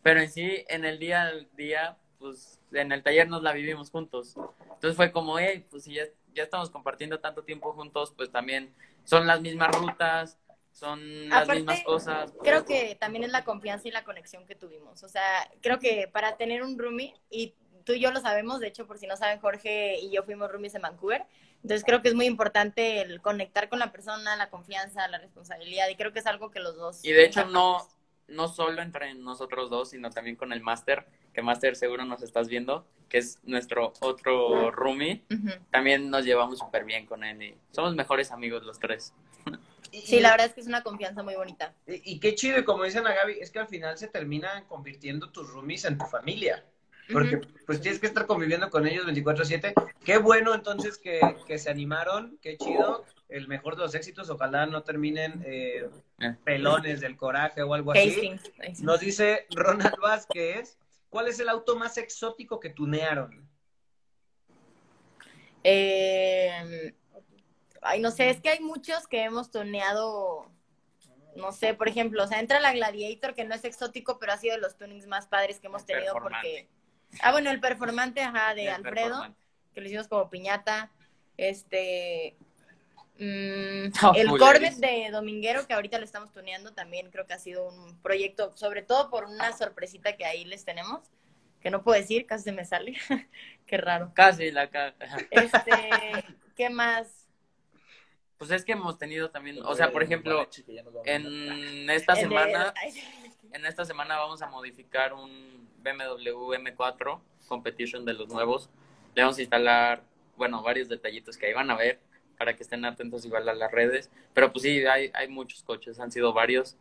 Pero en sí, en el día al día, pues en el taller nos la vivimos juntos. Entonces fue como, hey, pues si ya, ya estamos compartiendo tanto tiempo juntos, pues también son las mismas rutas, son las Aparte, mismas cosas. Creo que también es la confianza y la conexión que tuvimos. O sea, creo que para tener un roomie, y tú y yo lo sabemos, de hecho, por si no saben, Jorge y yo fuimos roomies en Vancouver. Entonces creo que es muy importante el conectar con la persona, la confianza, la responsabilidad, y creo que es algo que los dos... Y de hecho no, no solo entre nosotros dos, sino también con el máster, que máster seguro nos estás viendo, que es nuestro otro roomie. Uh -huh. También nos llevamos súper bien con él y somos mejores amigos los tres. Sí, la verdad es que es una confianza muy bonita. Y, y qué chido, y como dicen a Gaby, es que al final se terminan convirtiendo tus roomies en tu familia. Porque uh -huh. pues tienes que estar conviviendo con ellos 24/7. Qué bueno entonces que, que, se animaron, qué chido. El mejor de los éxitos, ojalá no terminen eh, pelones del coraje o algo así. Nos dice Ronald Vázquez, ¿cuál es el auto más exótico que tunearon? Eh, ay, no sé, es que hay muchos que hemos tuneado, no sé, por ejemplo, o sea, entra la Gladiator, que no es exótico, pero ha sido de los tunings más padres que hemos tenido porque... Ah, bueno, el performante, ajá, de El Alfredo, performante. que lo hicimos como piñata. Este... mm, Oh, el Corvette de Dominguero, que ahorita lo estamos tuneando, también creo que ha sido un proyecto, sobre todo por una sorpresita que ahí les tenemos, que no puedo decir, casi se me sale. Qué raro. Casi la ca- Este, ¿qué más? Pues es que hemos tenido también, o sea, por ejemplo, en esta semana, en esta semana vamos a modificar un BMW M4 Competition de los nuevos. Le vamos a instalar, bueno, varios detallitos que ahí van a ver para que estén atentos igual a las redes. Pero pues sí, hay, hay muchos coches, han sido varios.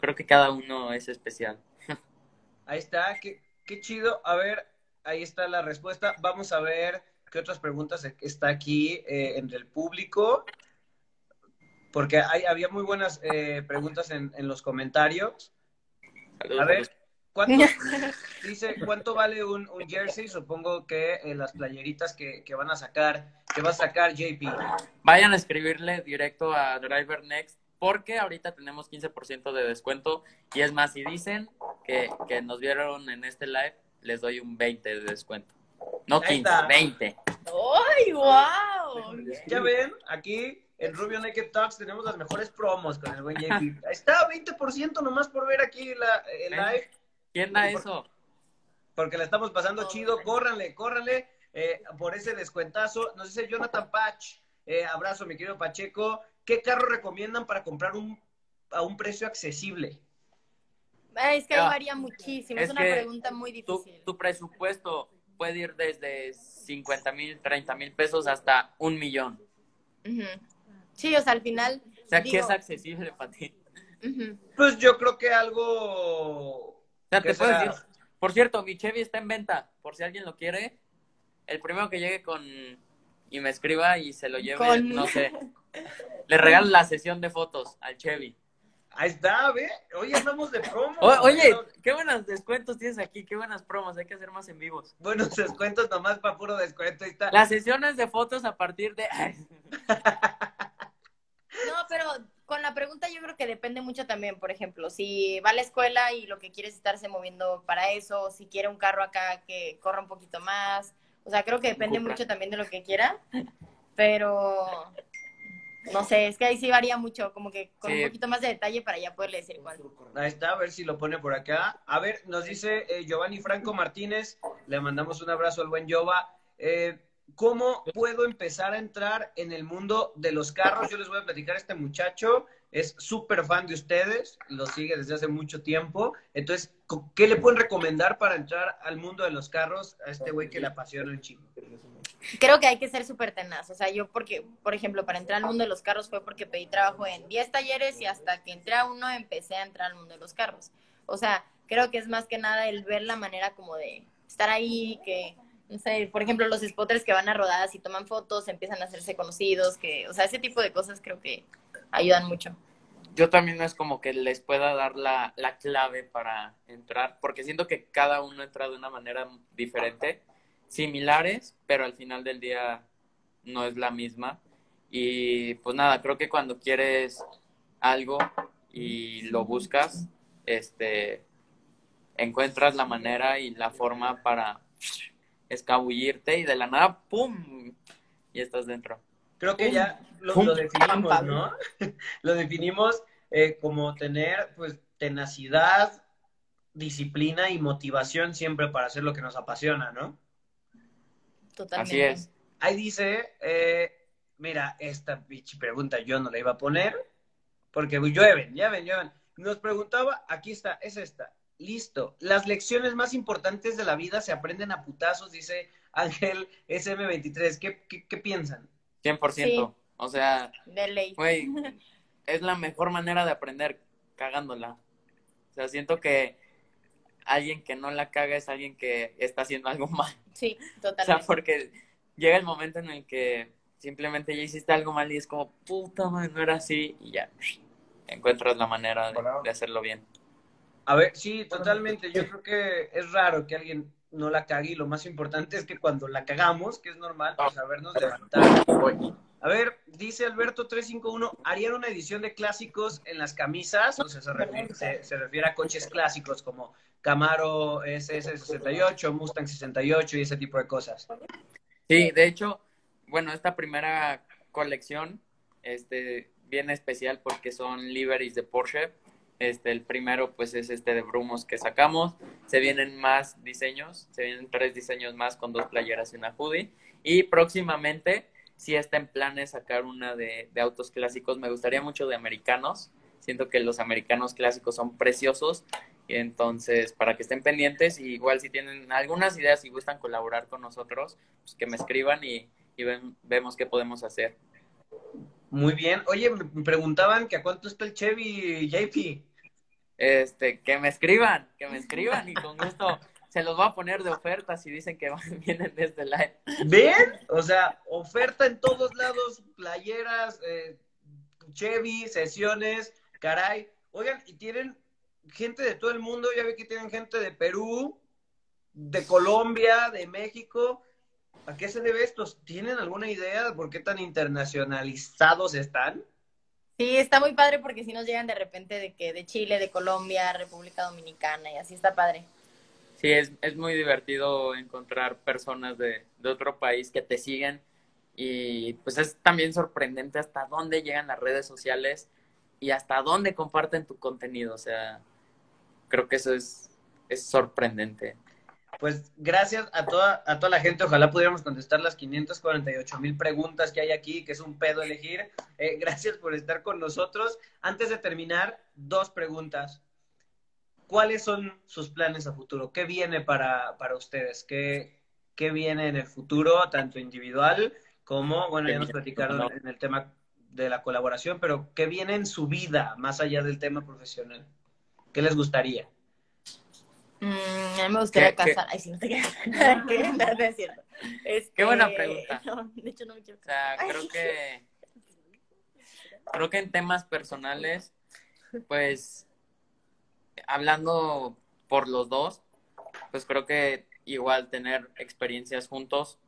Creo que cada uno es especial. Ahí está, qué, qué chido. A ver, ahí está la respuesta. Vamos a ver qué otras preguntas está aquí eh, entre el público. Porque hay, había muy buenas eh, preguntas en, en los comentarios. Saludos A ver, ¿cuánto, dice, ¿cuánto vale un, un jersey? Supongo que eh, las playeritas que, que van a sacar, que va a sacar JP. Vayan a escribirle directo a Driver Next porque ahorita tenemos 15% de descuento y es más, si dicen que, que nos vieron en este live, les doy un 20 de descuento. No Ahí 15, está. 20. ¡Ay, wow! Ya ven, aquí en Rubio Naked Talks tenemos las mejores promos con el buen JP. Está, 20% nomás por ver aquí la, el live. ¿Quién da eso? porque la estamos pasando Oh, chido. Córranle, córranle eh, por ese descuentazo. Nos dice Jonathan Patch. eh, abrazo, mi querido Pacheco. ¿Qué carro recomiendan para comprar un, a un precio accesible? Ay, Es que ahí Ah, varía muchísimo. Es, es una pregunta muy difícil. tu presupuesto puede ir desde 50 mil, 30 mil pesos hasta un millón. Ujú. Sí, o sea, al final. O sea, ¿qué es accesible para ti? Pues yo creo que algo. O sea, ¿Qué te puedo decir, por cierto, mi Chevy está en venta, por si alguien lo quiere. El primero que llegue con y me escriba y se lo lleve, Con- no sé. Le regalo la sesión de fotos al Chevy. Ahí está, ¿ve? Hoy andamos de promo. O- oye, qué buenos descuentos tienes aquí, qué buenas promos, hay que hacer más en vivos. Buenos descuentos nomás para puro descuento. Ahí está. Las sesiones de fotos a partir de... No, pero con la pregunta yo creo que depende mucho también. Por ejemplo, si va a la escuela y lo que quiere es estarse moviendo para eso, o si quiere un carro acá que corra un poquito más. O sea, creo que depende mucho también de lo que quiera. Pero no sé, es que ahí sí varía mucho, como que con Sí. un poquito más de detalle para ya poderle decir cuál. Ahí está, a ver si lo pone por acá. A ver, nos dice eh, Giovanni Franco Martínez, le mandamos un abrazo al buen Jova. Eh, ¿Cómo puedo empezar a entrar en el mundo de los carros? Yo les voy a platicar a este muchacho, es súper fan de ustedes, lo sigue desde hace mucho tiempo. Entonces, ¿qué le pueden recomendar para entrar al mundo de los carros a este güey que le apasiona un chingo? Creo que hay que ser súper tenaz. O sea, yo porque, por ejemplo, para entrar al mundo de los carros fue porque pedí trabajo en 10 talleres y hasta que entré a uno empecé a entrar al mundo de los carros. O sea, creo que es más que nada el ver la manera como de estar ahí, que, no sé, por ejemplo, los spotters que van a rodadas y toman fotos, empiezan a hacerse conocidos, que, o sea, ese tipo de cosas creo que ayudan mucho. Yo también no es como que les pueda dar la, la clave para entrar, porque siento que cada uno entra de una manera diferente, similares, pero al final del día no es la misma. Y pues nada, creo que cuando quieres algo y lo buscas, este, encuentras la manera y la forma para escabullirte y de la nada, ¡pum! Y estás dentro. Creo que ya lo, definimos. ¿no? lo definimos eh, como tener, pues, tenacidad, disciplina y motivación siempre para hacer lo que nos apasiona, ¿no? Totalmente. Así es. Ahí dice, eh, mira, esta pregunta yo no la iba a poner, porque llueven, llueven, llueven. Nos preguntaba, aquí está, es esta. Listo. Las lecciones más importantes de la vida se aprenden a putazos, dice Ángel SM23. ¿Qué, qué, qué piensan? 100%. Sí. O sea, De ley. Güey, es la mejor manera de aprender cagándola. O sea, siento que alguien que no la caga es alguien que está haciendo algo mal. Sí, O sea, totalmente. porque llega el momento en el que simplemente ya hiciste algo mal y es como, puta madre, no era así, y ya encuentras la manera de, de hacerlo bien. A ver, sí, totalmente. Yo creo que es raro que alguien no la cague y lo más importante es que cuando la cagamos, que es normal, pues sabernos levantar. A ver, dice Alberto 351, ¿harían una edición de clásicos en las camisas? O sea, se refiere, se- se refiere a coches clásicos como Camaro SS68, Mustang 68 y ese tipo de cosas. Sí, de hecho, bueno, esta primera colección este, viene especial porque son liveries de Porsche. Este, el primero, pues, es este de Brumos que sacamos. Se vienen más diseños, se vienen tres diseños más con dos playeras y una hoodie. Y próximamente, sí está en planes sacar una de, de autos clásicos. Me gustaría mucho de americanos. Siento que los americanos clásicos son preciosos. Y entonces, para que estén pendientes, igual si tienen algunas ideas y gustan colaborar con nosotros, pues que me escriban y, y vemos qué podemos hacer. Muy bien. Oye, me preguntaban que a cuánto está el Chevy JP. Este, que me escriban, que me escriban y con gusto se los voy a poner de oferta si dicen que van- vienen desde live. ¿Ven? O sea, oferta en todos lados, playeras, eh, Chevy, sesiones, caray. Oigan, y tienen gente de todo el mundo, ya vi que tienen gente de Perú, de Colombia, de México. ¿A qué se debe esto? ¿Tienen alguna idea de por qué tan internacionalizados están? Sí, está muy padre porque si nos llegan de repente de que de Chile, de Colombia, República Dominicana y así está padre. Sí, es, es muy divertido encontrar personas de, de otro país que te siguen y pues es también sorprendente hasta dónde llegan las redes sociales y hasta dónde comparten tu contenido. O sea, creo que eso es, es sorprendente. Pues gracias a toda, a toda la gente. Ojalá pudiéramos contestar las 548 mil preguntas que hay aquí, que es un pedo elegir. Eh, gracias por estar con nosotros. Antes de terminar, dos preguntas. ¿Cuáles son sus planes a futuro? ¿Qué viene para, para ustedes? ¿Qué, ¿Qué viene en el futuro, tanto individual como, bueno, ya nos platicaron en el tema de la colaboración, pero qué viene en su vida, más allá del tema profesional? ¿Qué les gustaría? Mm, a mí me gustaría casar. Ay, sí, no te quedas. ¿Qué? No, no es cierto. Este, Qué buena pregunta. No, de hecho, no me quiero O sea, casar. creo que creo que en temas personales, pues hablando por los dos, pues creo que igual tener experiencias juntos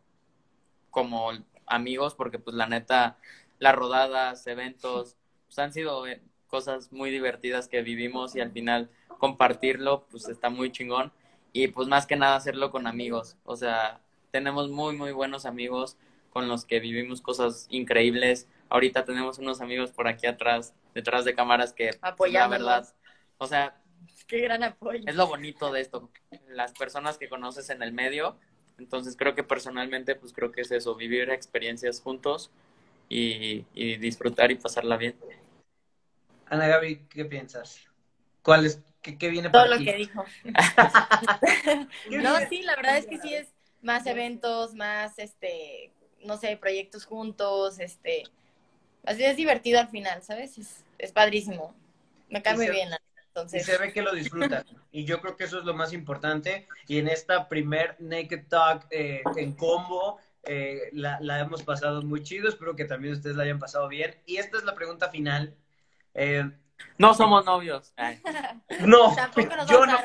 como amigos, porque pues la neta, las rodadas, eventos, pues han sido eh, cosas muy divertidas que vivimos y al final compartirlo, pues está muy chingón. Y pues más que nada hacerlo con amigos. O sea, tenemos muy, muy buenos amigos con los que vivimos cosas increíbles. Ahorita tenemos unos amigos por aquí atrás, detrás de cámaras que, pues, la verdad, o sea, Qué gran apoyo. es lo bonito de esto, las personas que conoces en el medio. Entonces creo que personalmente, pues creo que es eso, vivir experiencias juntos y, y disfrutar y pasarla bien. Ana Gaby, ¿qué piensas? ¿Cuál es, qué, qué viene Todo para lo ti? que dijo. ¿Qué No, sí, la verdad es que sí es más eventos, más, este, no sé, proyectos juntos, este, así es divertido al final, ¿sabes? Es, es padrísimo. Me cae muy bien, Y entonces. se ve que lo disfrutan. Y yo creo que eso es lo más importante. Y en esta primer Naked Talk eh, en combo, eh, la, la hemos pasado muy chido. Espero que también ustedes la hayan pasado bien. Y esta es la pregunta final. Eh, No somos novios. Ay, no, yo no,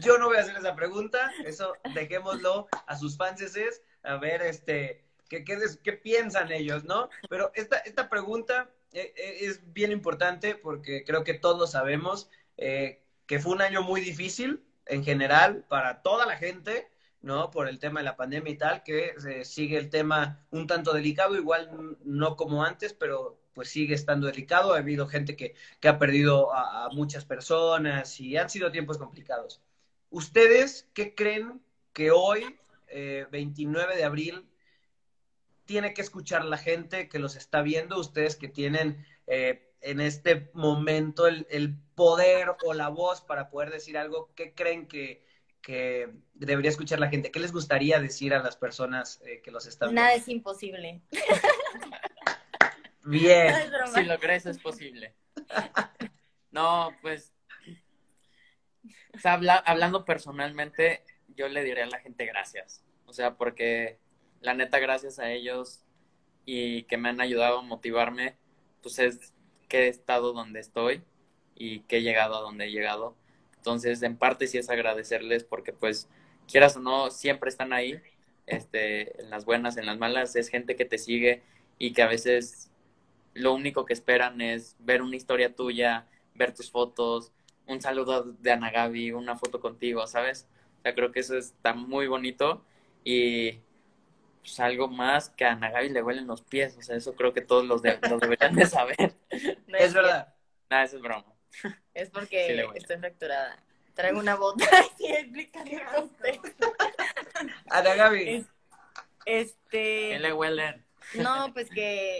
yo no voy a hacer esa pregunta. Eso dejémoslo a sus fanses. A ver, este, qué, qué, qué piensan ellos, ¿no? Pero esta, esta pregunta eh, eh, es bien importante porque creo que todos sabemos eh, que fue un año muy difícil en general para toda la gente, ¿no? Por el tema de la pandemia y tal, que eh, sigue el tema un tanto delicado, igual no como antes, pero pues sigue estando delicado. Ha habido gente que, que ha perdido a, a muchas personas y han sido tiempos complicados. ¿Ustedes qué creen que hoy, eh, 29 de abril, tiene que escuchar la gente que los está viendo? Ustedes que tienen eh, en este momento el, el poder o la voz para poder decir algo, ¿qué creen que, que debería escuchar la gente? ¿Qué les gustaría decir a las personas eh, que los están Nada viendo? es imposible. Bien. No si lo crees es posible. No, pues, o sea, habla- hablando personalmente, yo le diré a la gente gracias. O sea, porque la neta, gracias a ellos y que me han ayudado a motivarme, pues es que he estado donde estoy y que he llegado a donde he llegado. Entonces, en parte sí es agradecerles porque pues quieras o no, siempre están ahí, este, en las buenas, en las malas, es gente que te sigue y que a veces lo único que esperan es ver una historia tuya, ver tus fotos, un saludo de Ana Gaby, una foto contigo, ¿sabes? O sea, creo que eso está muy bonito y pues, algo más que a Ana Gaby le huelen los pies, o sea, eso creo que todos los, de, los deberían de saber. No Es verdad. Nada, eso es broma. Es porque estoy fracturada. Traigo una bota. Sí, explícale a usted. Ana Gaby. Es- Este. ¿Qué le huelen? No, pues que.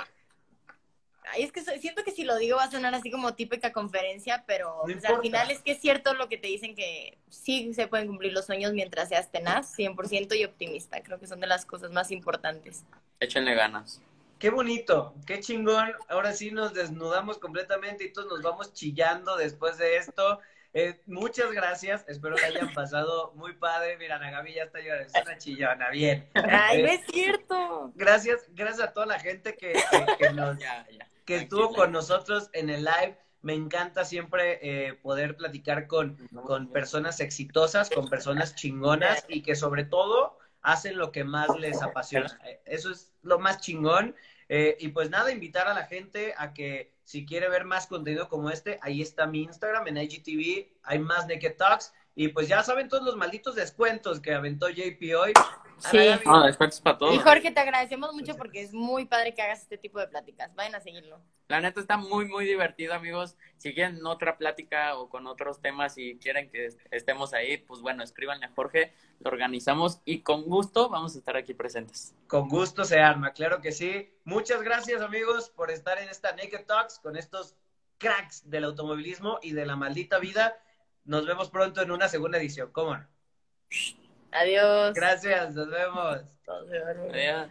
Ay, es que siento que si lo digo va a sonar así como típica conferencia, pero No pues, al final es que es cierto lo que te dicen que sí se pueden cumplir los sueños mientras seas tenaz, 100% y optimista. Creo que son de las cosas más importantes. Échenle ganas. Qué bonito, qué chingón. Ahora sí nos desnudamos completamente y todos nos vamos chillando después de esto. Eh, muchas gracias, espero que hayan pasado muy padre. Mira, Ana Gaby ya está llorando, es una chillona, bien. Ay, Eh, no es cierto. Gracias, gracias a toda la gente que, que- que nos, Ya, ya. Que estuvo con nosotros en el live. Me encanta siempre eh, poder platicar con, con personas exitosas, con personas chingonas y que sobre todo hacen lo que más les apasiona. Eh, Eso es lo más chingón. Eh, y pues nada, invitar a la gente a que si quiere ver más contenido como este, ahí está mi Instagram, en IGTV, hay más Naked Talks. Y pues ya saben todos los malditos descuentos que aventó JP hoy. Sí. Descuentos para todos. Y Jorge, te agradecemos mucho porque es muy padre que hagas este tipo de pláticas. Vayan a seguirlo. La neta está muy, muy divertido, amigos. Si quieren otra plática o con otros temas y quieren que est- estemos ahí, pues bueno, escríbanle a Jorge, lo organizamos y con gusto vamos a estar aquí presentes. Con gusto se arma, claro que sí. Muchas gracias amigos por estar en esta Naked Talks con estos cracks del automovilismo y de la maldita vida. Nos vemos pronto en una segunda edición. ¿Cómo no? Adiós. Gracias, nos vemos. Adiós.